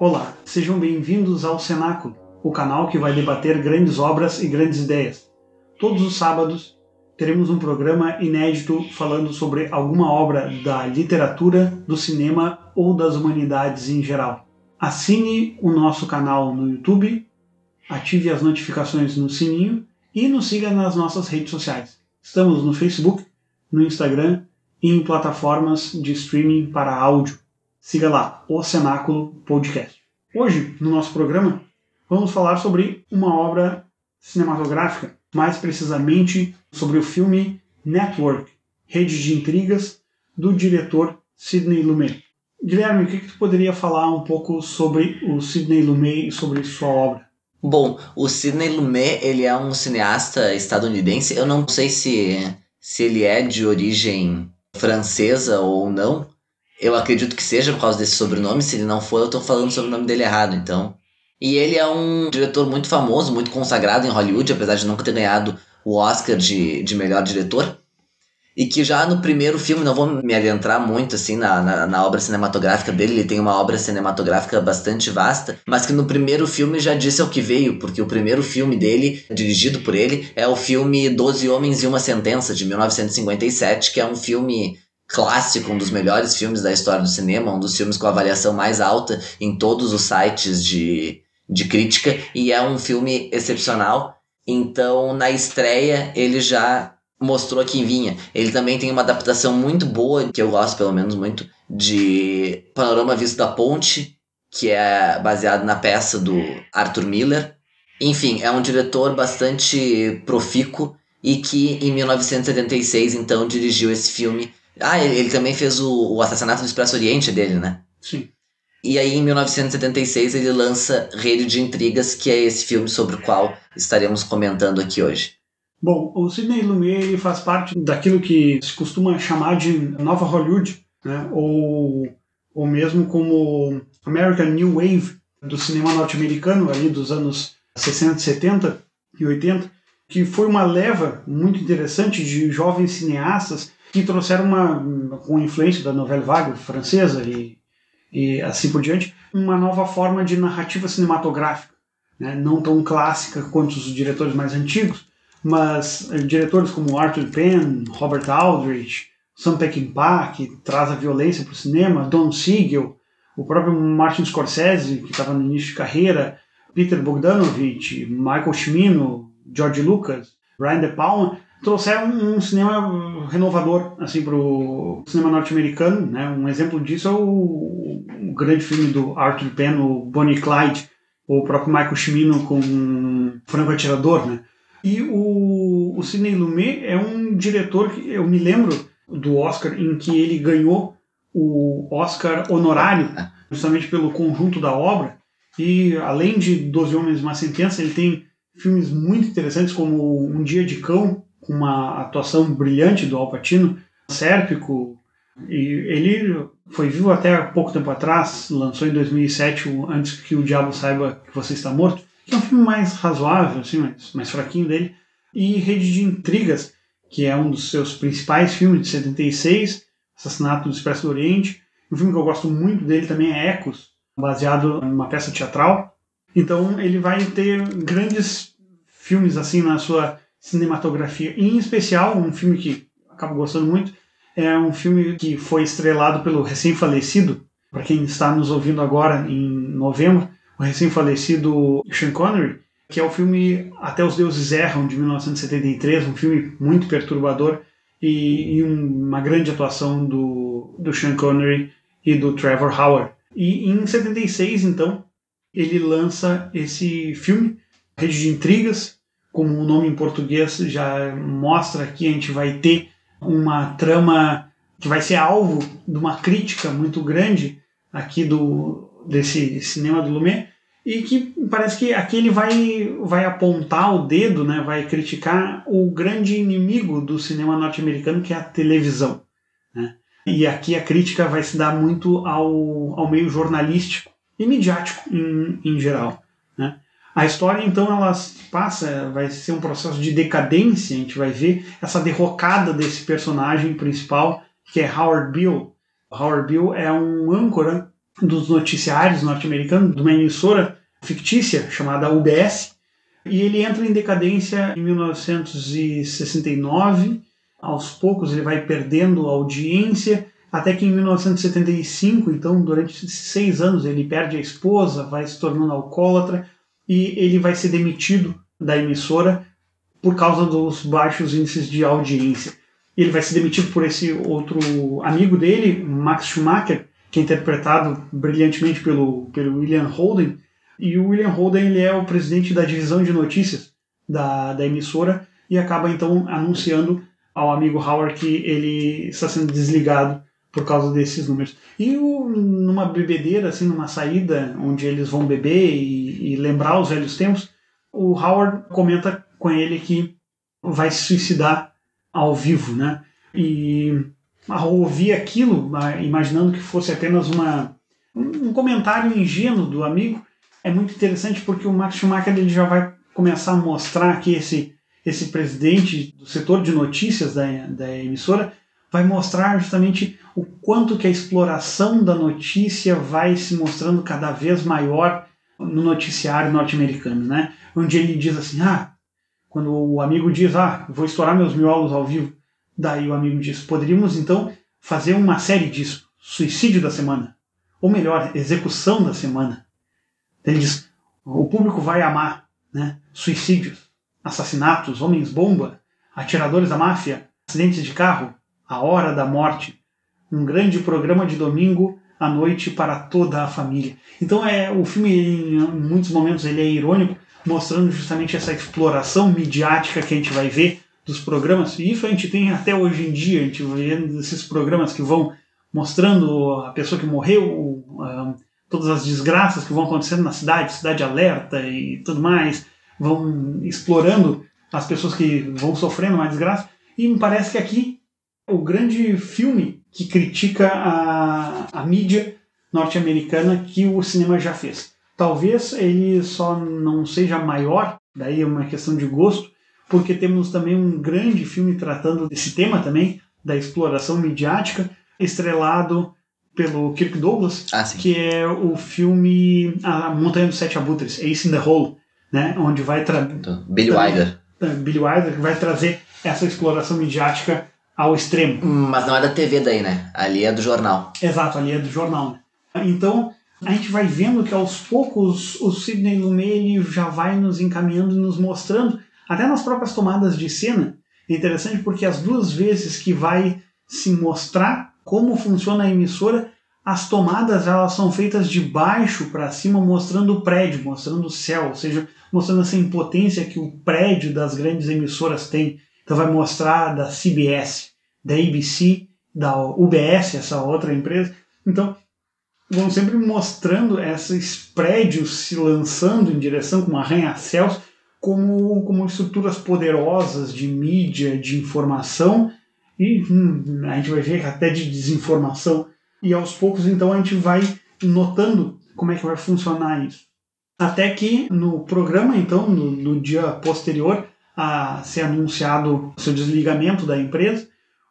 Olá, sejam bem-vindos ao Cenáculo, o canal que vai debater grandes obras e grandes ideias. Todos os sábados teremos um programa inédito falando sobre alguma obra da literatura, do cinema ou das humanidades em geral. Assine o nosso canal no YouTube, ative as notificações no sininho e nos siga nas nossas redes sociais. Estamos no Facebook, no Instagram e em plataformas de streaming para áudio. Siga lá, o Cenáculo Podcast. Hoje, no nosso programa, vamos falar sobre uma obra cinematográfica, mais precisamente sobre o filme Network, Rede de Intrigas, do diretor Sidney Lumet. Guilherme, o que, que tu poderia falar um pouco sobre o Sidney Lumet e sobre sua obra? Bom, o Sidney Lumet, ele é um cineasta estadunidense. Eu não sei se, se ele é de origem francesa ou não. Eu acredito que seja por causa desse sobrenome. Se ele não for, eu estou falando sobre o nome dele errado, então. E ele é um diretor muito famoso, muito consagrado em Hollywood, apesar de nunca ter ganhado o Oscar de, de melhor diretor. E que já no primeiro filme, não vou me adentrar muito assim na, na, na, obra cinematográfica dele, ele tem uma obra cinematográfica bastante vasta, mas que no primeiro filme já disse ao que veio, porque o primeiro filme dele, dirigido por ele, é o filme Doze Homens e Uma Sentença, de 1957, que é um filme clássico, um dos melhores filmes da história do cinema, um dos filmes com avaliação mais alta em todos os sites de, de crítica, e é um filme excepcional. Então, na estreia, ele já mostrou quem vinha. Ele também tem uma adaptação muito boa, que eu gosto pelo menos muito, de Panorama Visto da Ponte, que é baseado na peça do Arthur Miller. Enfim, é um diretor bastante profícuo e que em 1976 então dirigiu esse filme. Ah, ele, ele também fez o, o Assassinato do Expresso Oriente dele, né? Sim. E aí, em 1976, ele lança Rede de Intrigas, que é esse filme sobre o qual estaremos comentando aqui hoje. Bom, o Sidney Lumet faz parte daquilo que se costuma chamar de Nova Hollywood, né? ou, ou mesmo como American New Wave do cinema norte-americano ali dos anos 60, 70 e 80, que foi uma leva muito interessante de jovens cineastas que trouxeram uma com influência da novela vague francesa e, e assim por diante, uma nova forma de narrativa cinematográfica, né? não tão clássica quanto os diretores mais antigos, mas eh, diretores como Arthur Penn, Robert Aldrich, Sam Peckinpah, que traz a violência para o cinema, Don Siegel, o próprio Martin Scorsese, que estava no início de carreira, Peter Bogdanovich, Michael Cimino, George Lucas, Brian De Palma, trouxeram um cinema renovador assim para o cinema norte-americano. Né? Um exemplo disso é o, o, grande filme do Arthur Penn, o Bonnie Clyde, ou o próprio Michael Cimino com Franco Atirador, né? E o, o Sidney Lumet é um diretor que eu me lembro do Oscar em que ele ganhou o Oscar honorário, justamente pelo conjunto da obra. E além de Doze Homens e uma Sentença, ele tem filmes muito interessantes como Um Dia de Cão, com uma atuação brilhante do Al Pacino, Sérpico. E ele foi vivo até pouco tempo atrás, lançou em 2007, Antes que o Diabo Saiba que Você Está Morto que é um filme mais razoável, assim, mais, mais fraquinho dele, e Rede de Intrigas, que é um dos seus principais filmes de 76, Assassinato do Expresso do Oriente. Um filme que eu gosto muito dele também é Ecos, baseado em uma peça teatral. Então ele vai ter grandes filmes assim na sua cinematografia. Em especial, um filme que acabo gostando muito, é um filme que foi estrelado pelo recém-falecido, para quem está nos ouvindo agora em novembro, o recém-falecido Sean Connery, que é o filme Até os Deuses Erram, de 1973, um filme muito perturbador e, e uma grande atuação do, do Sean Connery e do Trevor Howard. E em 76, então, ele lança esse filme, Rede de Intrigas, como o nome em português já mostra aqui, a gente vai ter uma trama que vai ser alvo de uma crítica muito grande aqui do, desse cinema do Lumet e que parece que aqui ele vai, vai apontar o dedo, né, vai criticar o grande inimigo do cinema norte-americano, que é a televisão. Né? E aqui a crítica vai se dar muito ao, ao meio jornalístico e midiático em, em geral. A história, então, ela passa, vai ser um processo de decadência, a gente vai ver essa derrocada desse personagem principal, que é Howard Bill. Howard Bill é um âncora dos noticiários norte-americanos, de uma emissora fictícia chamada UBS, e ele entra em decadência em 1969. Aos poucos ele vai perdendo audiência, até que em 1975, então durante seis anos, ele perde a esposa, vai se tornando alcoólatra e ele vai ser demitido da emissora por causa dos baixos índices de audiência. Ele vai ser demitido por esse outro amigo dele, Max Schumacher, que é interpretado brilhantemente pelo, pelo William Holden. E o William Holden ele é o presidente da divisão de notícias da, da emissora e acaba então anunciando ao amigo Howard que ele está sendo desligado por causa desses números. E o, numa bebedeira, assim, numa saída onde eles vão beber e, e lembrar os velhos tempos, o Howard comenta com ele que vai se suicidar ao vivo, né? E ao ouvir aquilo, imaginando que fosse apenas uma, um comentário ingênuo do amigo, é muito interessante porque o Max Schumacher ele já vai começar a mostrar que esse, esse presidente do setor de notícias da, da emissora vai mostrar justamente o quanto que a exploração da notícia vai se mostrando cada vez maior no noticiário norte-americano, né? Onde ele diz assim, ah, quando o amigo diz, ah, vou estourar meus miolos ao vivo, daí o amigo diz, poderíamos então fazer uma série disso, suicídio da semana, ou melhor, execução da semana. Ele diz, o público vai amar, né? Suicídios, assassinatos, homens-bomba, atiradores da máfia, acidentes de carro, a hora da morte, um grande programa de domingo à noite para toda a família. Então é o filme em muitos momentos ele é irônico, mostrando justamente essa exploração midiática que a gente vai ver dos programas. E isso a gente tem até hoje em dia, a gente vê esses programas que vão mostrando a pessoa que morreu, todas as desgraças que vão acontecendo na cidade, cidade alerta e tudo mais, vão explorando as pessoas que vão sofrendo uma desgraça. E me parece que aqui o grande filme que critica a, a mídia norte-americana que o cinema já fez. Talvez ele só não seja maior, daí é uma questão de gosto, porque temos também um grande filme tratando desse tema também, da exploração midiática, estrelado pelo Kirk Douglas, ah, que é o filme A Montanha dos Sete Abutres, Ace in the Hole, né, onde vai trazer... Billy Wilder. Billy Wilder, que vai trazer essa exploração midiática ao extremo. Mas não é da TV daí, né? Ali é do jornal. Exato, ali é do jornal. Né? Então, a gente vai vendo que aos poucos o Sidney Lumet já vai nos encaminhando e nos mostrando, até nas próprias tomadas de cena. É interessante porque as duas vezes que vai se mostrar como funciona a emissora, as tomadas elas são feitas de baixo para cima, mostrando o prédio, mostrando o céu, ou seja, mostrando essa impotência que o prédio das grandes emissoras tem. Então vai mostrar da CBS, da ABC, da UBS, essa outra empresa. Então vão sempre mostrando esses prédios se lançando em direção com arranha-céus como, como estruturas poderosas de mídia, de informação e hum, a gente vai ver até de desinformação. E aos poucos então a gente vai notando como é que vai funcionar isso. Até que no programa, então, no, no dia posterior, a ser anunciado o seu desligamento da empresa,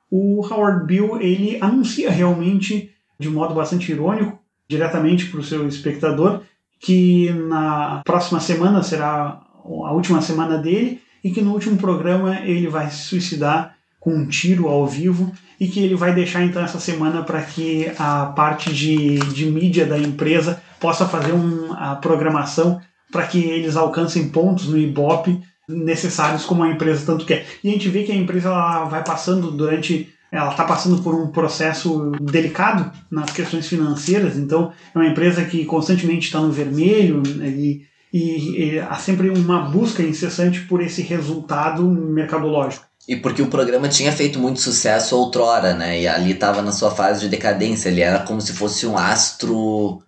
o Howard Bill ele anuncia realmente de modo bastante irônico, diretamente para o seu espectador, que na próxima semana será a última semana dele e que no último programa ele vai se suicidar com um tiro ao vivo e que ele vai deixar então essa semana para que a parte de, de mídia da empresa possa fazer um, a programação para que eles alcancem pontos no Ibope necessários como a empresa tanto quer. E a gente vê que a empresa ela vai passando durante ela está passando por um processo delicado nas questões financeiras, então é uma empresa que constantemente está no vermelho né, e, e, e, há sempre uma busca incessante por esse resultado mercadológico. E porque o programa tinha feito muito sucesso outrora, né? E ali estava na sua fase de decadência, ele era como se fosse um astro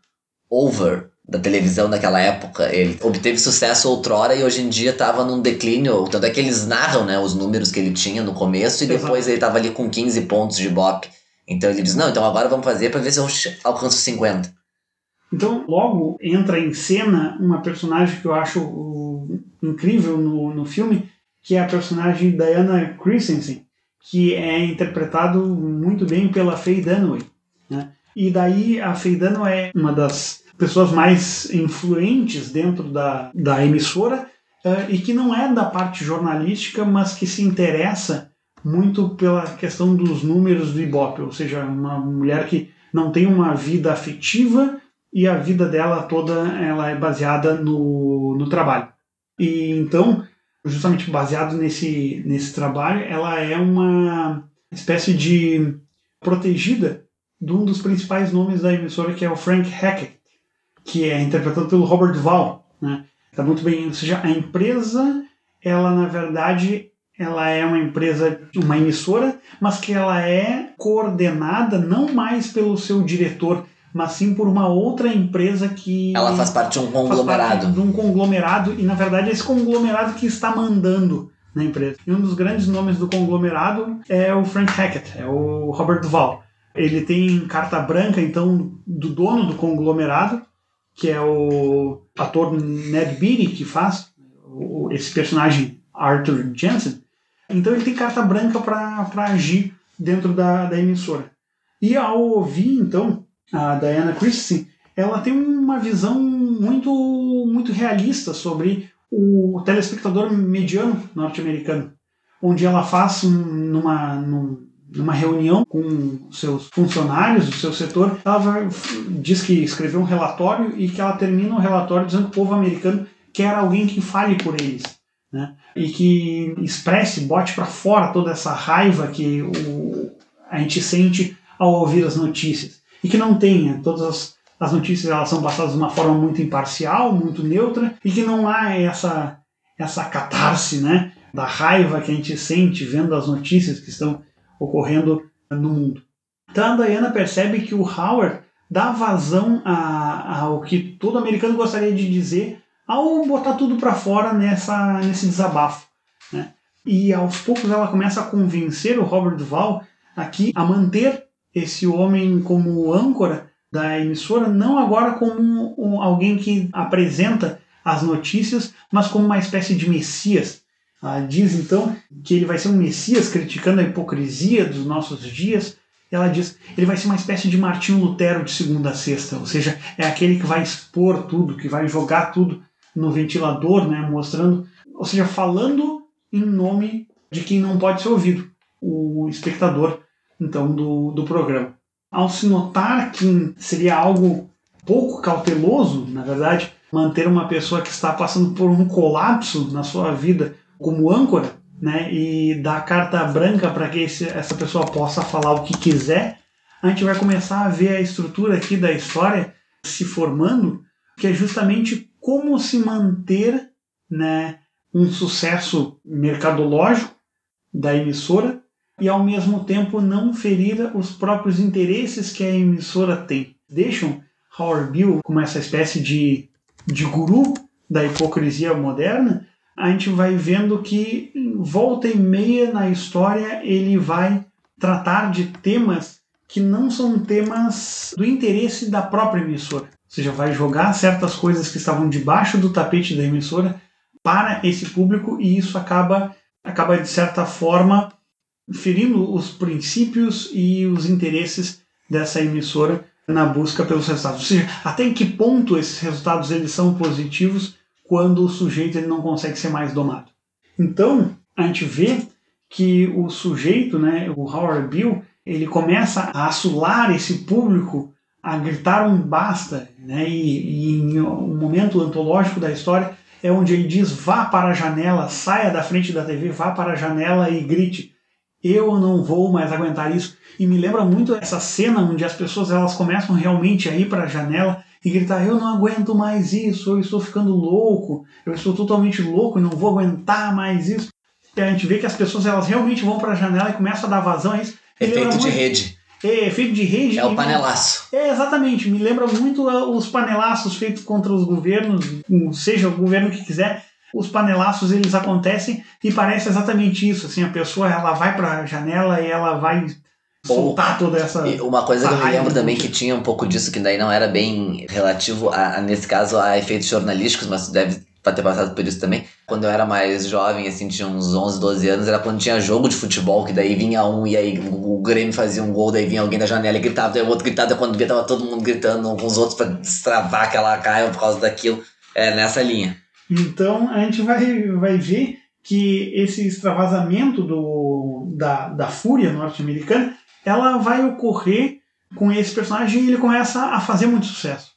over da televisão naquela época. Ele obteve sucesso outrora e hoje em dia estava num declínio. Tanto é que eles narram né, os números que ele tinha no começo e Exato. depois ele estava ali com 15 pontos de bop. Então ele diz: Não, então agora vamos fazer para ver se eu alcanço 50. Então, logo entra em cena uma personagem que eu acho incrível no, no filme, que é a personagem Diana Christensen, que é interpretado muito bem pela Faye Dunaway. Né? E daí a Feidano é uma das pessoas mais influentes dentro da, da emissora uh, e que não é da parte jornalística, mas que se interessa muito pela questão dos números do Ibope, ou seja, uma mulher que não tem uma vida afetiva e a vida dela toda ela é baseada no, no trabalho. E então, justamente baseado nesse, nesse trabalho, ela é uma espécie de protegida de um dos principais nomes da emissora, que é o Frank Hackett, que é interpretado pelo Robert Duvall. Né? Tá muito bem, ou seja, a empresa, ela na verdade, ela é uma empresa, uma emissora, mas que ela é coordenada não mais pelo seu diretor, mas sim por uma outra empresa que. Ela faz parte de um conglomerado. de um conglomerado, e na verdade é esse conglomerado que está mandando na empresa. E um dos grandes nomes do conglomerado é o Frank Hackett, é o Robert Duval. Ele tem carta branca, então, do dono do conglomerado, que é o ator Ned Beatty, que faz esse personagem Arthur Jensen. Então ele tem carta branca para agir dentro da, da emissora. E ao ouvir, então, a Diana Christensen, ela tem uma visão muito, muito realista sobre o telespectador mediano norte-americano, onde ela faz numa, numa reunião com seus funcionários do seu setor, ela diz que escreveu um relatório e que ela termina o relatório dizendo que o povo americano quer alguém que fale por eles. Né? E que expresse, bote para fora toda essa raiva que o, a gente sente ao ouvir as notícias e que não tenha todas as, as notícias elas são passadas de uma forma muito imparcial, muito neutra e que não há essa essa catarse, né, da raiva que a gente sente vendo as notícias que estão ocorrendo no mundo. Então a Diana percebe que o Howard dá vazão ao que todo americano gostaria de dizer ao botar tudo para fora nessa nesse desabafo, né? E aos poucos ela começa a convencer o Robert Duval aqui a manter esse homem como âncora da emissora, não agora como alguém que apresenta as notícias, mas como uma espécie de messias. Ela diz então que ele vai ser um messias criticando a hipocrisia dos nossos dias. Ela diz ele vai ser uma espécie de Martinho Lutero de segunda a sexta, ou seja, é aquele que vai expor tudo, que vai jogar tudo no ventilador, né, mostrando, ou seja, falando em nome de quem não pode ser ouvido, o espectador então do, do programa. Ao se notar que seria algo pouco cauteloso, na verdade, manter uma pessoa que está passando por um colapso na sua vida como âncora, né, e dar carta branca para que esse, essa pessoa possa falar o que quiser, a gente vai começar a ver a estrutura aqui da história se formando, que é justamente como se manter, né, um sucesso mercadológico da emissora e ao mesmo tempo não ferir os próprios interesses que a emissora tem. Deixam Howard Bill como essa espécie de, de guru da hipocrisia moderna, a gente vai vendo que volta e meia na história ele vai tratar de temas que não são temas do interesse da própria emissora. Ou seja, vai jogar certas coisas que estavam debaixo do tapete da emissora para esse público e isso acaba, acaba de certa forma ferindo os princípios e os interesses dessa emissora na busca pelos resultados. Ou seja, até em que ponto esses resultados eles são positivos quando o sujeito ele não consegue ser mais domado. Então, a gente vê que o sujeito, né, o Howard Bill, ele começa a assolar esse público a gritar um basta, né, e, e em um momento antológico da história é onde ele diz vá para a janela, saia da frente da TV, vá para a janela e grite eu não vou mais aguentar isso. E me lembra muito essa cena onde as pessoas elas começam realmente a ir para a janela e gritar: Eu não aguento mais isso, eu estou ficando louco, eu estou totalmente louco e não vou aguentar mais isso. E a gente vê que as pessoas elas realmente vão para a janela e começam a dar vazão a isso. Efeito de rede. É, efeito de rede. É o panelaço. É, exatamente. Me lembra muito os panelaços feitos contra os governos, seja o governo que quiser os panelaços eles acontecem e parece exatamente isso, assim, a pessoa ela vai para a janela e ela vai soltar toda essa uma coisa que eu me lembro também que tinha um pouco disso que daí não era bem relativo a, a nesse caso a efeitos jornalísticos, mas deve ter passado por isso também. Quando eu era mais jovem, assim, tinha uns 11, 12 anos, era quando tinha jogo de futebol, que daí vinha um e aí o Grêmio fazia um gol, daí vinha alguém da janela e gritava, daí o outro gritava, quando via tava todo mundo gritando com os outros pra destravar aquela caia por causa daquilo. É nessa linha. Então a gente vai, vai ver que esse extravasamento do, da, da fúria norte-americana ela vai ocorrer com esse personagem e ele começa a fazer muito sucesso.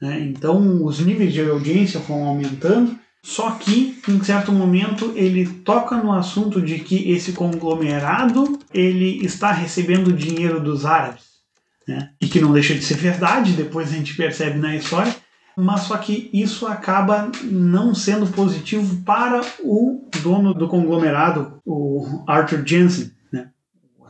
Né? Então os níveis de audiência vão aumentando, só que em certo momento ele toca no assunto de que esse conglomerado ele está recebendo dinheiro dos árabes. Né? E que não deixa de ser verdade, depois a gente percebe na história, mas só que isso acaba não sendo positivo para o dono do conglomerado, o Arthur Jensen,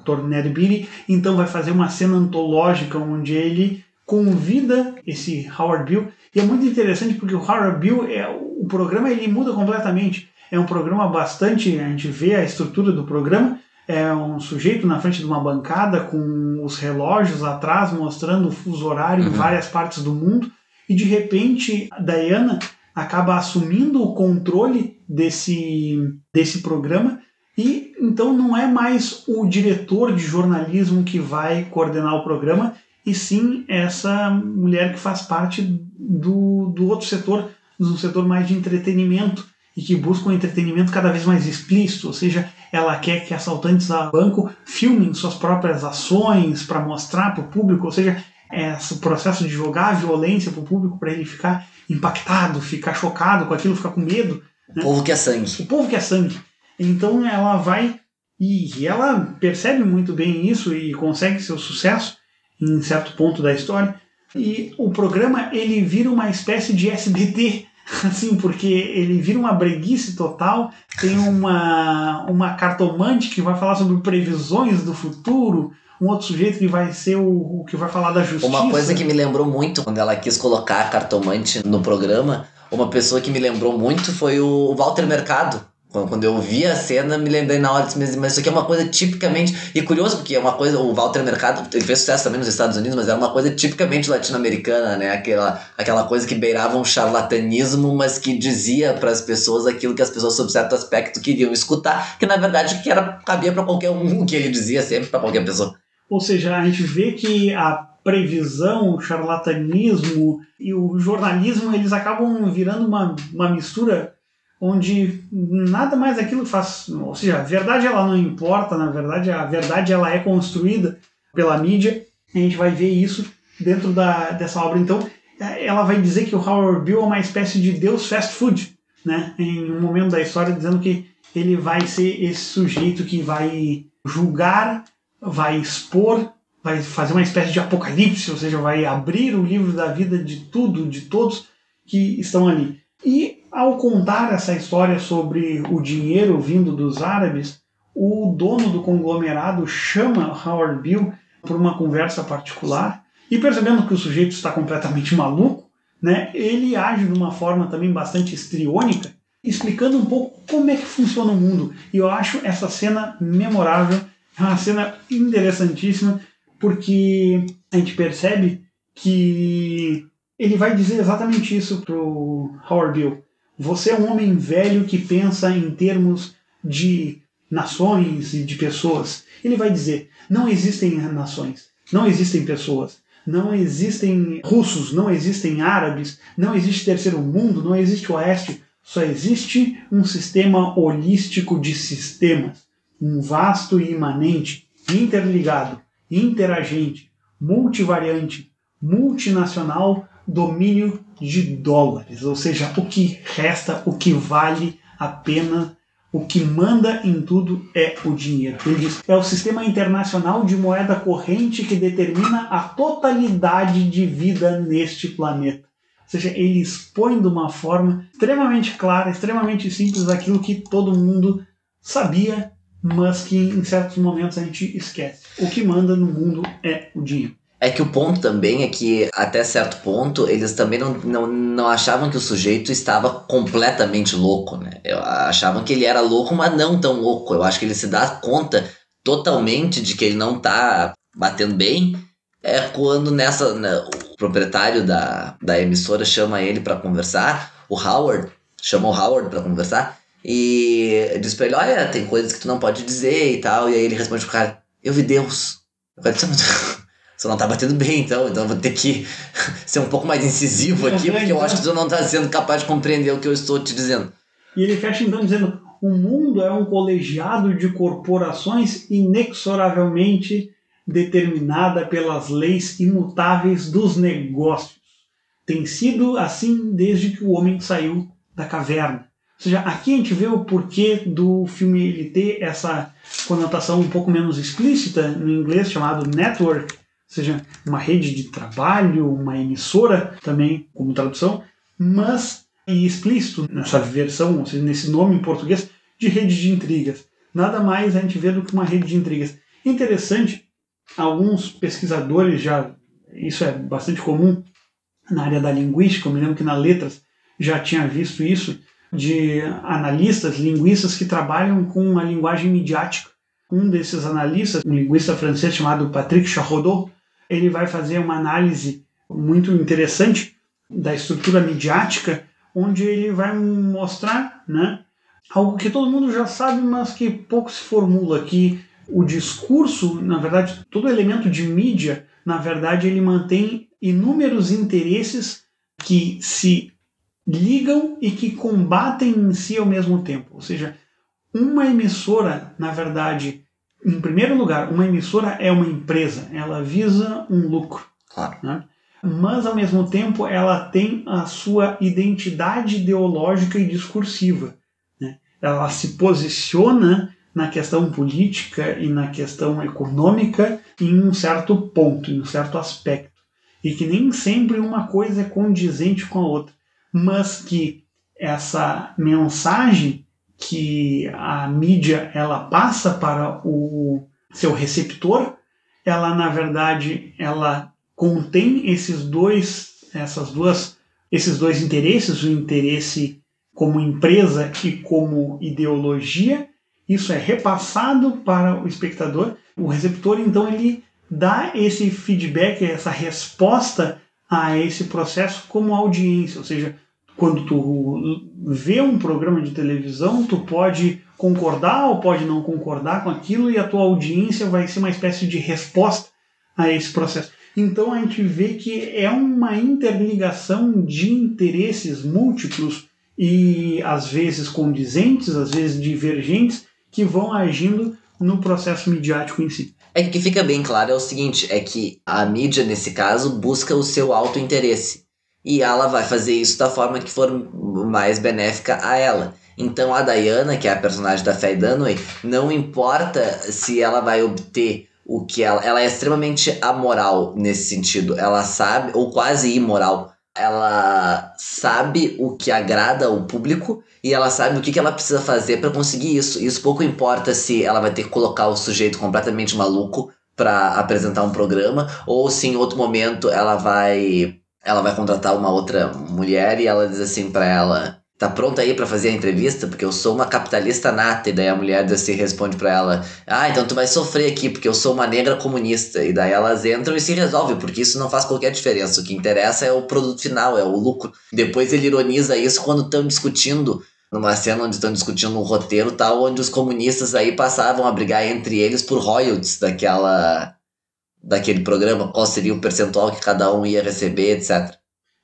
ator Ned Beatty, então vai fazer uma cena antológica onde ele convida esse Howard Bill, e é muito interessante porque o Howard Bill, é, o programa ele muda completamente, é um programa bastante, a gente vê a estrutura do programa, é um sujeito na frente de uma bancada com os relógios atrás mostrando o fuso horário uhum. em várias partes do mundo, e de repente a Diana acaba assumindo o controle desse, desse programa e então não é mais o diretor de jornalismo que vai coordenar o programa, e sim essa mulher que faz parte do, do outro setor, do setor mais de entretenimento e que busca um entretenimento cada vez mais explícito, ou seja, ela quer que assaltantes a banco filmem suas próprias ações para mostrar para o público, ou seja, esse processo de jogar a violência para o público para ele ficar impactado, ficar chocado com aquilo, ficar com medo. Né? O povo quer sangue. O povo quer sangue. Então ela vai e ela percebe muito bem isso e consegue seu sucesso em certo ponto da história. E o programa ele vira uma espécie de SBT, assim, porque ele vira uma breguice total. Tem uma, uma cartomante que vai falar sobre previsões do futuro, um outro sujeito que vai ser o, o, que vai falar da justiça. Uma coisa que me lembrou muito quando ela quis colocar a cartomante no programa, uma pessoa que me lembrou muito foi o Walter Mercado. Quando eu vi a cena, me lembrei na hora, mas, mas isso aqui é uma coisa tipicamente. E curioso, porque é uma coisa. O Walter Mercado, ele fez sucesso também nos Estados Unidos, mas era uma coisa tipicamente latino-americana, né? Aquela, aquela coisa que beirava um charlatanismo, mas que dizia para as pessoas aquilo que as pessoas, sob certo aspecto, queriam escutar, que na verdade que era, cabia para qualquer um, que ele dizia sempre para qualquer pessoa. Ou seja, a gente vê que a previsão, o charlatanismo e o jornalismo, eles acabam virando uma, uma mistura onde nada mais aquilo faz, ou seja, a verdade ela não importa, na verdade a verdade ela é construída pela mídia, e a gente vai ver isso dentro da, dessa obra. Então, ela vai dizer que o Howard Bill é uma espécie de deus fast food, né? Em um momento da história dizendo que ele vai ser esse sujeito que vai julgar, vai expor, vai fazer uma espécie de apocalipse, ou seja, vai abrir o livro da vida de tudo, de todos que estão ali. E ao contar essa história sobre o dinheiro vindo dos árabes, o dono do conglomerado chama Howard Bill por uma conversa particular e percebendo que o sujeito está completamente maluco, né, ele age de uma forma também bastante estriônica, explicando um pouco como é que funciona o mundo. E eu acho essa cena memorável, é uma cena interessantíssima, porque a gente percebe que ele vai dizer exatamente isso para o Howard Bill. Você é um homem velho que pensa em termos de nações e de pessoas. Ele vai dizer: não existem nações, não existem pessoas, não existem russos, não existem árabes, não existe terceiro mundo, não existe oeste. Só existe um sistema holístico de sistemas, um vasto e imanente, interligado, interagente, multivariante, multinacional domínio de dólares, ou seja, o que resta, o que vale a pena, o que manda em tudo é o dinheiro. Ele diz: é o sistema internacional de moeda corrente que determina a totalidade de vida neste planeta. Ou seja, ele expõe de uma forma extremamente clara, extremamente simples aquilo que todo mundo sabia, mas que em certos momentos a gente esquece. O que manda no mundo é o dinheiro. É que o ponto também é que, até certo ponto, eles também não, não, não achavam que o sujeito estava completamente louco, né? Eu, achavam que ele era louco, mas não tão louco. Eu acho que ele se dá conta totalmente de que ele não tá batendo bem. É quando nessa. Né, o proprietário da, da emissora chama ele para conversar, o Howard, chamou o Howard para conversar e diz pra ele: Olha, tem coisas que tu não pode dizer e tal. E aí ele responde pro cara: Eu vi Deus. Disse, você não tá batendo bem, então, então eu vou ter que ser um pouco mais incisivo aqui, porque eu acho que tu não tá sendo capaz de compreender o que eu estou te dizendo. E ele fecha então dizendo: o mundo é um colegiado de corporações inexoravelmente determinada pelas leis imutáveis dos negócios. Tem sido assim desde que o homem saiu da caverna. Ou seja, aqui a gente vê o porquê do filme ele ter essa conotação um pouco menos explícita no inglês chamado network, seja, uma rede de trabalho, uma emissora também como tradução, mas e explícito nessa versão, ou seja, nesse nome em português de rede de intrigas. Nada mais a gente vê do que uma rede de intrigas. Interessante, alguns pesquisadores já, isso é bastante comum na área da linguística, eu me lembro que na letras já tinha visto isso, de analistas, linguistas que trabalham com a linguagem midiática. Um desses analistas, um linguista francês chamado Patrick Charodot, ele vai fazer uma análise muito interessante da estrutura midiática, onde ele vai mostrar né, algo que todo mundo já sabe, mas que pouco se formula, que o discurso, na verdade, todo elemento de mídia, na verdade, ele mantém inúmeros interesses que se ligam e que combatem em si ao mesmo tempo. Ou seja, uma emissora, na verdade, em primeiro lugar, uma emissora é uma empresa, ela visa um lucro. Claro. Né? Mas, ao mesmo tempo, ela tem a sua identidade ideológica e discursiva. Né? Ela se posiciona na questão política e na questão econômica em um certo ponto, em um certo aspecto. E que nem sempre uma coisa é condizente com a outra mas que essa mensagem que a mídia ela passa para o seu receptor, ela na verdade ela contém esses dois essas duas esses dois interesses, o interesse como empresa e como ideologia, isso é repassado para o espectador. O receptor então ele dá esse feedback, essa resposta a esse processo como audiência, ou seja, quando tu vê um programa de televisão, tu pode concordar ou pode não concordar com aquilo e a tua audiência vai ser uma espécie de resposta a esse processo. Então a gente vê que é uma interligação de interesses múltiplos e às vezes condizentes, às vezes divergentes, que vão agindo no processo midiático em si. É que fica bem claro é o seguinte, é que a mídia nesse caso busca o seu autointeresse e ela vai fazer isso da forma que for mais benéfica a ela. Então a Diana, que é a personagem da Faye Dunaway, não importa se ela vai obter o que ela. Ela é extremamente amoral nesse sentido. Ela sabe, ou quase imoral. Ela sabe o que agrada o público e ela sabe o que ela precisa fazer para conseguir isso. Isso pouco importa se ela vai ter que colocar o sujeito completamente maluco para apresentar um programa ou se em outro momento ela vai ela vai contratar uma outra mulher e ela diz assim para ela: Tá pronta aí para fazer a entrevista? Porque eu sou uma capitalista nata. E daí a mulher assim responde para ela: Ah, então tu vai sofrer aqui, porque eu sou uma negra comunista. E daí elas entram e se resolve, porque isso não faz qualquer diferença. O que interessa é o produto final, é o lucro. Depois ele ironiza isso quando estão discutindo numa cena onde estão discutindo um roteiro tal, onde os comunistas aí passavam a brigar entre eles por royalties daquela daquele programa, qual seria o percentual que cada um ia receber, etc.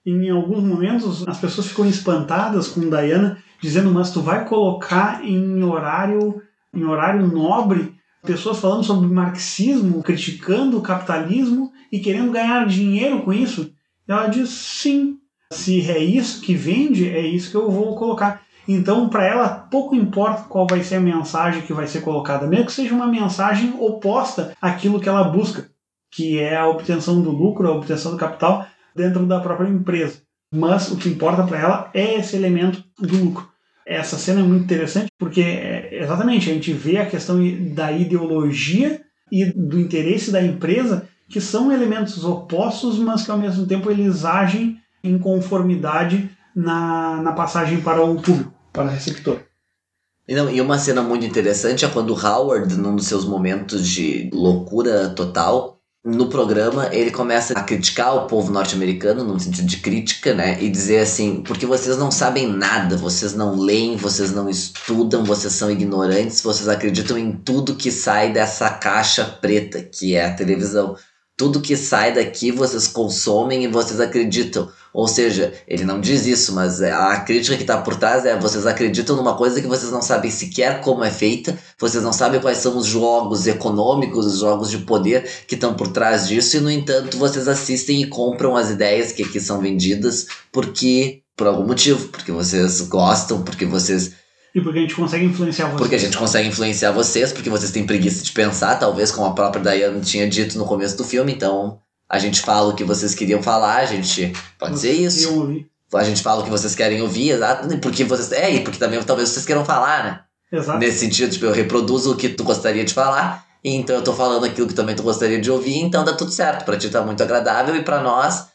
Em alguns momentos as pessoas ficam espantadas com Diana, dizendo: "Mas tu vai colocar em horário em horário nobre pessoas falando sobre marxismo, criticando o capitalismo e querendo ganhar dinheiro com isso?" Ela diz: "Sim. Se é isso que vende, é isso que eu vou colocar." Então, para ela, pouco importa qual vai ser a mensagem que vai ser colocada, mesmo que seja uma mensagem oposta àquilo que ela busca que é a obtenção do lucro, a obtenção do capital dentro da própria empresa. Mas o que importa para ela é esse elemento do lucro. Essa cena é muito interessante porque, é, exatamente, a gente vê a questão da ideologia e do interesse da empresa, que são elementos opostos, mas que ao mesmo tempo eles agem em conformidade na, na passagem para o público, para o receptor. E, e uma cena muito interessante é quando Howard, num dos seus momentos de loucura total, no programa ele começa a criticar o povo norte-americano, no sentido de crítica, né? E dizer assim: porque vocês não sabem nada, vocês não leem, vocês não estudam, vocês são ignorantes, vocês acreditam em tudo que sai dessa caixa preta que é a televisão. Tudo que sai daqui vocês consomem e vocês acreditam. Ou seja, ele não diz isso, mas é, a crítica que está por trás é vocês acreditam numa coisa que vocês não sabem sequer como é feita, vocês não sabem quais são os jogos econômicos, os jogos de poder que estão por trás disso, e no entanto vocês assistem e compram as ideias que aqui são vendidas porque por algum motivo, porque vocês gostam, porque vocês e porque a gente consegue influenciar vocês. Porque a gente consegue influenciar vocês, porque vocês têm preguiça de pensar, talvez como a própria Diana tinha dito no começo do filme, então a gente fala o que vocês queriam falar, a gente pode vocês dizer isso. Ouvir. A gente fala o que vocês querem ouvir, exato, porque vocês. É, e porque também talvez vocês queiram falar, né? Exato. Nesse sentido, tipo, eu reproduzo o que tu gostaria de falar, e então eu tô falando aquilo que também tu gostaria de ouvir, então dá tudo certo. Pra ti tá muito agradável e pra nós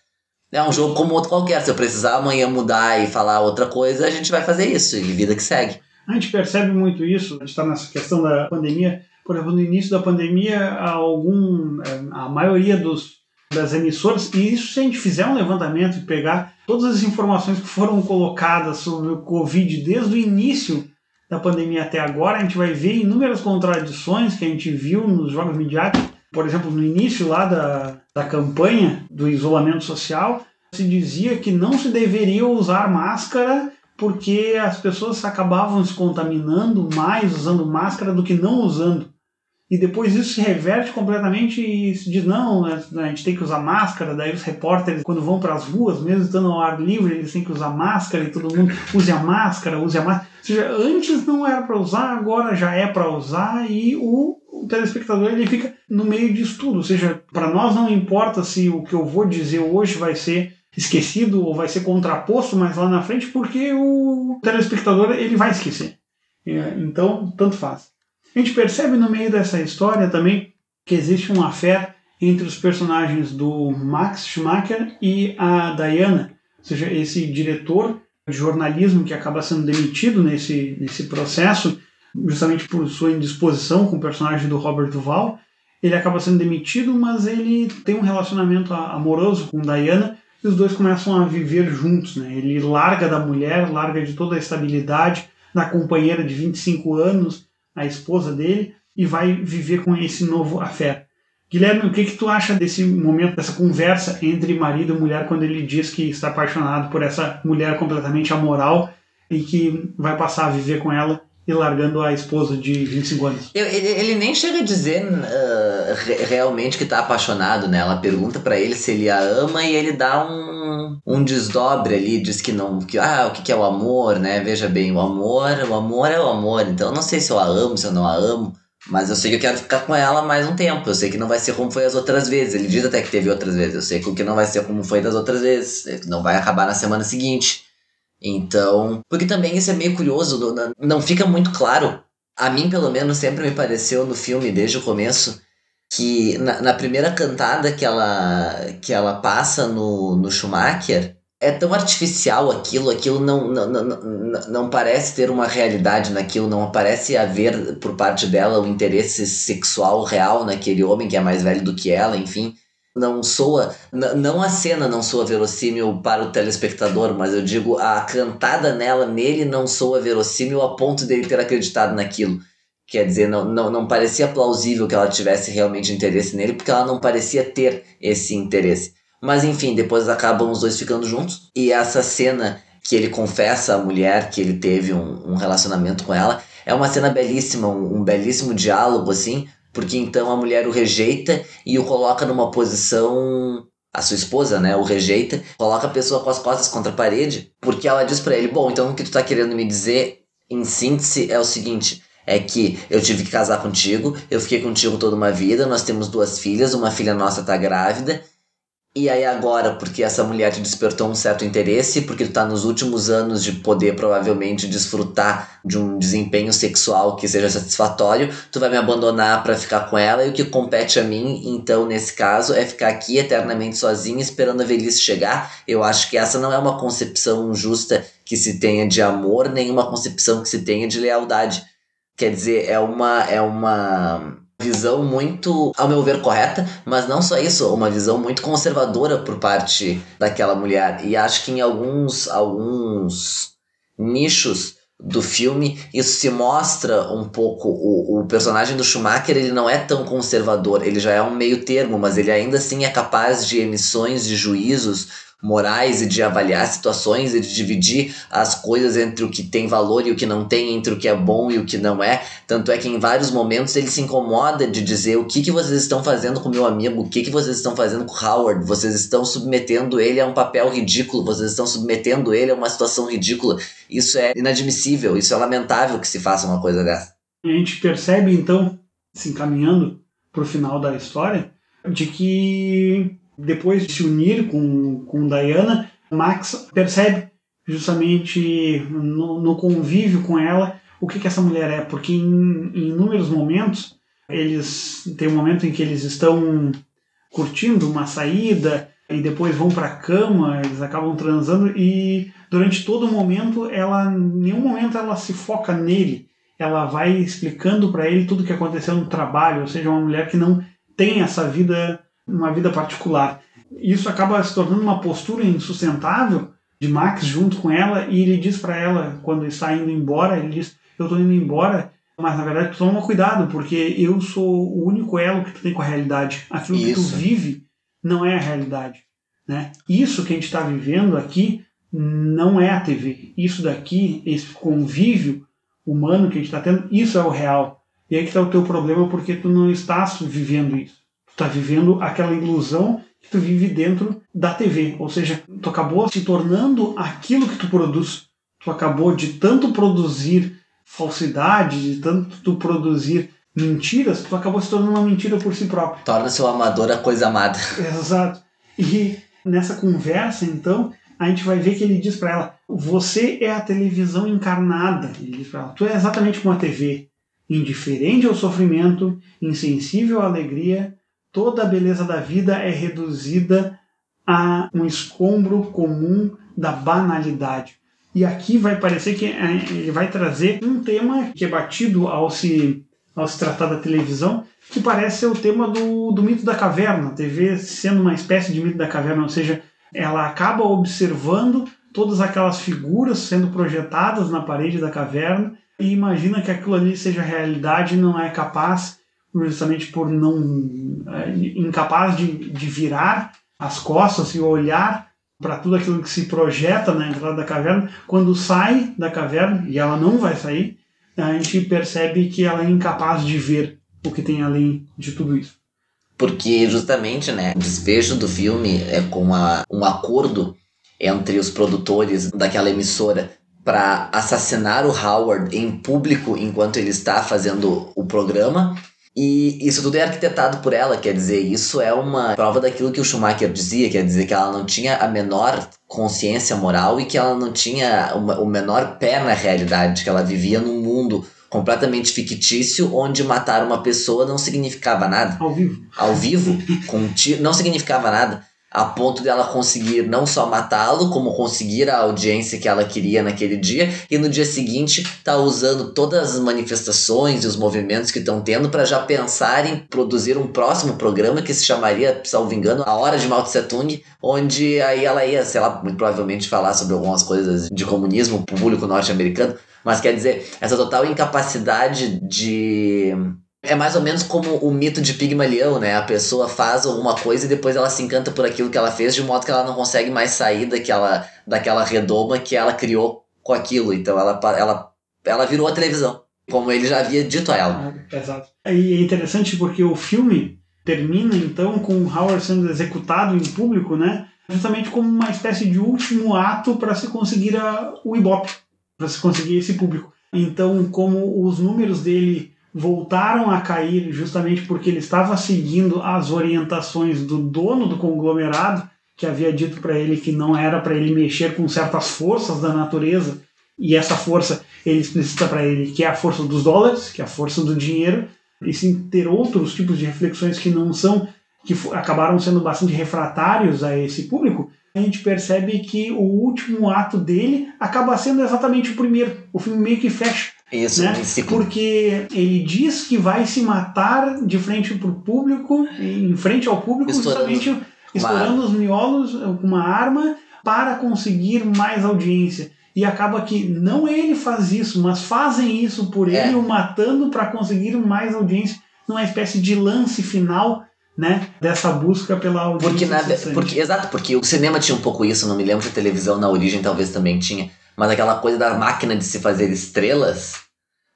é um jogo como outro qualquer. Se eu precisar amanhã mudar e falar outra coisa, a gente vai fazer isso, e vida que segue. A gente percebe muito isso, a gente está nessa questão da pandemia. Por exemplo, no início da pandemia, algum, é, a maioria dos das emissoras, e isso se a gente fizer um levantamento e pegar todas as informações que foram colocadas sobre o Covid desde o início da pandemia até agora, a gente vai ver inúmeras contradições que a gente viu nos jogos midiáticos. Por exemplo, no início lá da, da campanha do isolamento social, se dizia que não se deveria usar máscara porque as pessoas acabavam se contaminando mais usando máscara do que não usando. E depois isso se reverte completamente e se diz: não, a gente tem que usar máscara. Daí os repórteres, quando vão para as ruas, mesmo estando ao ar livre, eles têm que usar máscara e todo mundo use a máscara, use a máscara. Ou seja, antes não era para usar, agora já é para usar e o, o telespectador ele fica no meio disso tudo. Ou seja, para nós não importa se o que eu vou dizer hoje vai ser esquecido ou vai ser contraposto mais lá na frente, porque o telespectador ele vai esquecer. É, então, tanto faz. A gente percebe no meio dessa história também que existe uma fé entre os personagens do Max Schumacher e a Diana, ou seja, esse diretor de jornalismo que acaba sendo demitido nesse, nesse processo, justamente por sua indisposição com o personagem do Robert Duval. Ele acaba sendo demitido, mas ele tem um relacionamento amoroso com Diana e os dois começam a viver juntos. Né? Ele larga da mulher, larga de toda a estabilidade da companheira de 25 anos a esposa dele, e vai viver com esse novo afeto. Guilherme, o que, que tu acha desse momento, dessa conversa entre marido e mulher, quando ele diz que está apaixonado por essa mulher completamente amoral e que vai passar a viver com ela e largando a esposa de 25 anos. Ele, ele nem chega a dizer uh, realmente que tá apaixonado, né? Ela pergunta para ele se ele a ama e ele dá um, um desdobre ali, diz que não, que ah, o que, que é o amor, né? Veja bem, o amor, o amor é o amor. Então eu não sei se eu a amo, se eu não a amo. Mas eu sei que eu quero ficar com ela mais um tempo. Eu sei que não vai ser como foi as outras vezes. Ele diz até que teve outras vezes. Eu sei que o que não vai ser como foi das outras vezes. Não vai acabar na semana seguinte. Então, porque também isso é meio curioso, não fica muito claro. A mim, pelo menos, sempre me pareceu no filme, desde o começo, que na, na primeira cantada que ela, que ela passa no, no Schumacher, é tão artificial aquilo, aquilo não, não, não, não, parece ter uma realidade naquilo, não parece haver por parte dela um interesse sexual real naquele homem que é mais velho do que ela, enfim não soa, não a cena não soa verossímil para o telespectador, mas eu digo a cantada nela, nele não soa verossímil a ponto dele ter acreditado naquilo. Quer dizer, não, não, não parecia plausível que ela tivesse realmente interesse nele, porque ela não parecia ter esse interesse. Mas enfim, depois acabam os dois ficando juntos, e essa cena que ele confessa à mulher que ele teve um, um relacionamento com ela é uma cena belíssima, um, um belíssimo diálogo, assim, porque então a mulher o rejeita e o coloca numa posição a sua esposa, né, o rejeita, coloca a pessoa com as costas contra a parede, porque ela diz para ele: "Bom, então o que tu tá querendo me dizer em síntese é o seguinte: é que eu tive que casar contigo, eu fiquei contigo toda uma vida, nós temos duas filhas, uma filha nossa tá grávida, e aí agora, porque essa mulher te despertou um certo interesse, porque tu tá nos últimos anos de poder provavelmente desfrutar de um desempenho sexual que seja satisfatório, tu vai me abandonar para ficar com ela e o que compete a mim, então nesse caso, é ficar aqui eternamente sozinha esperando a velhice chegar. Eu acho que essa não é uma concepção justa que se tenha de amor, nem uma concepção que se tenha de lealdade. Quer dizer, é uma é uma visão muito, ao meu ver, correta, mas não só isso, uma visão muito conservadora por parte daquela mulher. E acho que em alguns, alguns nichos do filme, isso se mostra um pouco. O, o personagem do Schumacher ele não é tão conservador, ele já é um meio termo, mas ele ainda assim é capaz de emissões de juízos morais e de avaliar situações e de dividir as coisas entre o que tem valor e o que não tem, entre o que é bom e o que não é. Tanto é que em vários momentos ele se incomoda de dizer o que, que vocês estão fazendo com meu amigo, o que, que vocês estão fazendo com Howard, vocês estão submetendo ele a um papel ridículo, vocês estão submetendo ele a uma situação ridícula. Isso é inadmissível, isso é lamentável que se faça uma coisa dessa. A gente percebe então, se encaminhando para o final da história, de que depois de se unir com, com Diana, Max percebe justamente no, no convívio com ela o que, que essa mulher é, porque em, em inúmeros momentos eles tem um momento em que eles estão curtindo uma saída e depois vão para a cama, eles acabam transando e durante todo o momento ela em nenhum momento ela se foca nele. Ela vai explicando para ele tudo o que aconteceu no trabalho, ou seja, uma mulher que não tem essa vida uma vida particular. Isso acaba se tornando uma postura insustentável de Max junto com ela e ele diz para ela quando está indo embora, ele diz: "Eu estou indo embora, mas na verdade tu toma cuidado, porque eu sou o único elo que tu tem com a realidade. Aquilo Isso. que tu vive não é a realidade, né? Isso que a gente está vivendo aqui não é a TV. Isso daqui, esse convívio humano que a gente está tendo, isso é o real. E aí que está o teu problema porque tu não estás vivendo isso está vivendo aquela ilusão que tu vive dentro da TV. Ou seja, tu acabou se tornando aquilo que tu produz. Tu acabou de tanto produzir falsidade, de tanto tu produzir mentiras, tu acabou se tornando uma mentira por si próprio. Torna-se o amador a coisa amada. Exato. E nessa conversa, então, a gente vai ver que ele diz para ela: Você é a televisão encarnada. Ele diz para ela: Tu é exatamente como a TV, indiferente ao sofrimento, insensível à alegria, toda a beleza da vida é reduzida a um escombro comum da banalidade. E aqui vai parecer que é, ele vai trazer um tema que é batido ao se, ao se tratar da televisão, que parece ser o tema do, do mito da caverna, a TV sendo uma espécie de mito da caverna, ou seja, ela acaba observando todas aquelas figuras sendo projetadas na parede da caverna e imagina que aquilo ali seja realidade e não é capaz justamente por não é, incapaz de, de virar as costas e olhar para tudo aquilo que se projeta na entrada da caverna, quando sai da caverna, e ela não vai sair, a gente percebe que ela é incapaz de ver o que tem além de tudo isso. Porque justamente, né, o desfecho do filme é com um acordo entre os produtores daquela emissora para assassinar o Howard em público enquanto ele está fazendo o programa e isso tudo é arquitetado por ela, quer dizer, isso é uma prova daquilo que o Schumacher dizia, quer dizer que ela não tinha a menor consciência moral e que ela não tinha uma, o menor pé na realidade, que ela vivia num mundo completamente fictício onde matar uma pessoa não significava nada. Ao vivo. Ao vivo, com tiro, não significava nada a ponto dela conseguir não só matá-lo, como conseguir a audiência que ela queria naquele dia, e no dia seguinte tá usando todas as manifestações e os movimentos que estão tendo para já pensar em produzir um próximo programa que se chamaria, salvo engano, A Hora de Mao Tse Tung, onde aí ela ia, sei lá, muito provavelmente falar sobre algumas coisas de comunismo público norte-americano, mas quer dizer, essa total incapacidade de é mais ou menos como o mito de Pigmalião, né? A pessoa faz alguma coisa e depois ela se encanta por aquilo que ela fez, de modo que ela não consegue mais sair daquela, daquela redoma que ela criou com aquilo. Então ela, ela, ela virou a televisão, como ele já havia dito a ela. É, exato. E é interessante porque o filme termina então com o Howard sendo executado em público, né? Justamente como uma espécie de último ato para se conseguir a, o Ibope, para se conseguir esse público. Então, como os números dele voltaram a cair justamente porque ele estava seguindo as orientações do dono do conglomerado, que havia dito para ele que não era para ele mexer com certas forças da natureza, e essa força ele explicita para ele que é a força dos dólares, que é a força do dinheiro, e sim ter outros tipos de reflexões que não são, que acabaram sendo bastante refratários a esse público, a gente percebe que o último ato dele acaba sendo exatamente o primeiro. O filme meio que fecha. Isso, né? ciclo. Porque ele diz que vai se matar de frente para o público, em frente ao público, Estourando justamente estourando os miolos com uma arma para conseguir mais audiência. E acaba que não ele faz isso, mas fazem isso por ele, É. o matando para conseguir mais audiência, numa espécie de lance final, né, dessa busca pela audiência. Porque, na, porque, exato, porque o cinema tinha um pouco isso, não me lembro se a televisão na origem talvez também tinha, mas aquela coisa da máquina de se fazer estrelas,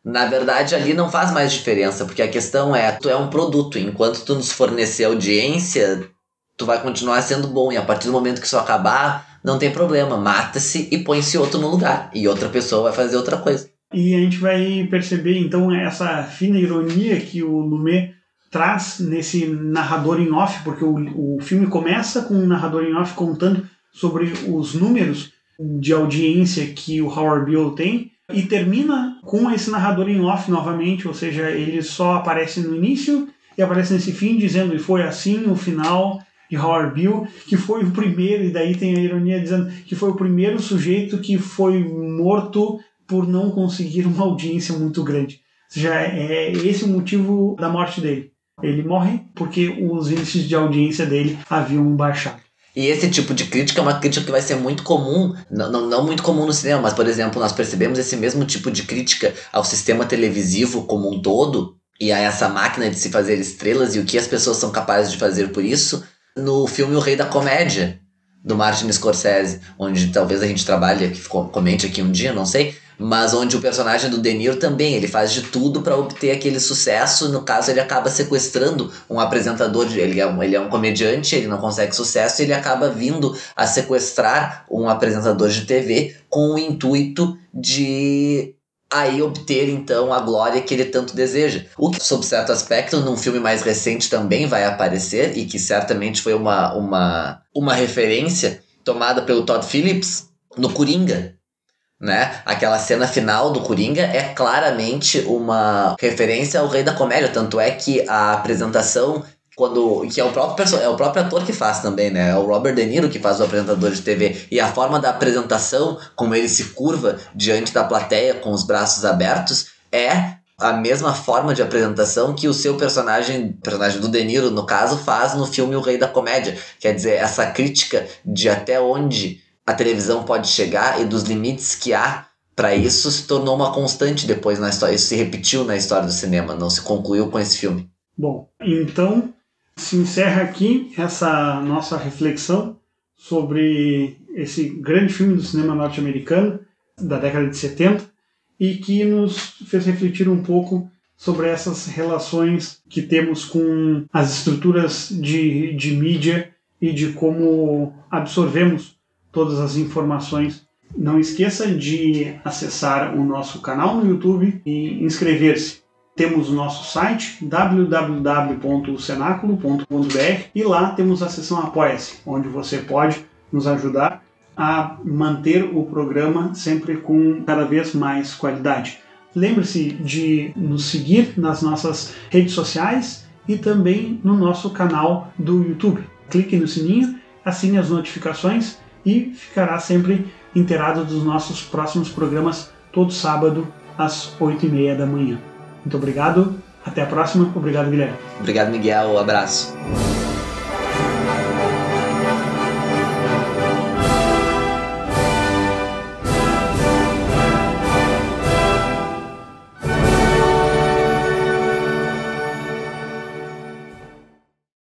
na verdade ali não faz mais diferença, porque a questão é, tu é um produto, enquanto tu nos fornecer audiência, tu vai continuar sendo bom, e a partir do momento que isso acabar, não tem problema, mata-se e põe-se outro no lugar, e outra pessoa vai fazer outra coisa. E a gente vai perceber então essa fina ironia que o Lumet traz nesse narrador em off, porque o, o filme começa com um narrador em off contando sobre os números de audiência que o Howard Beale tem e termina com esse narrador em off novamente, ou seja, ele só aparece no início e aparece nesse fim dizendo e foi assim o final de Howard Beale, que foi o primeiro, e daí tem a ironia dizendo que foi o primeiro sujeito que foi morto por não conseguir uma audiência muito grande. Ou seja, é esse o motivo da morte dele. Ele morre porque os índices de audiência dele haviam baixado. E esse tipo de crítica é uma crítica que vai ser muito comum, não, não, não muito comum no cinema, mas, por exemplo, nós percebemos esse mesmo tipo de crítica ao sistema televisivo como um todo, e a essa máquina de se fazer estrelas e o que as pessoas são capazes de fazer por isso, no filme O Rei da Comédia, do Martin Scorsese, onde talvez a gente trabalhe, comente aqui um dia, não sei, mas onde o personagem do De Niro também, ele faz de tudo para obter aquele sucesso, no caso ele acaba sequestrando um apresentador, de, ele, é um, ele é um comediante, ele não consegue sucesso, ele acaba vindo a sequestrar um apresentador de TV com o intuito de aí obter então a glória que ele tanto deseja. O que, sob certo aspecto, num filme mais recente também vai aparecer e que certamente foi uma, uma, uma referência tomada pelo Todd Phillips no Coringa. Né? Aquela cena final do Coringa é claramente uma referência ao Rei da Comédia, tanto é que a apresentação quando que é o próprio é o próprio ator que faz também, né? É o Robert De Niro que faz o apresentador de TV e a forma da apresentação, como ele se curva diante da plateia com os braços abertos, é a mesma forma de apresentação que o seu personagem, personagem do De Niro, no caso, faz no filme O Rei da Comédia. Quer dizer, essa crítica de até onde a televisão pode chegar e dos limites que há para isso se tornou uma constante depois na história. Isso se repetiu na história do cinema, não se concluiu com esse filme. Bom, então se encerra aqui essa nossa reflexão sobre esse grande filme do cinema norte-americano da década de 70 e que nos fez refletir um pouco sobre essas relações que temos com as estruturas de, de mídia e de como absorvemos todas as informações. Não esqueça de acessar o nosso canal no YouTube e inscrever-se. Temos o nosso site www.cenaculo.br e lá temos a seção Apoia-se, onde você pode nos ajudar a manter o programa sempre com cada vez mais qualidade. Lembre-se de nos seguir nas nossas redes sociais e também no nosso canal do YouTube. Clique no sininho, assine as notificações e ficará sempre inteirado dos nossos próximos programas todo sábado às 8h30 da manhã. Muito obrigado, até a próxima. Obrigado, Guilherme. Obrigado, Miguel. Um abraço.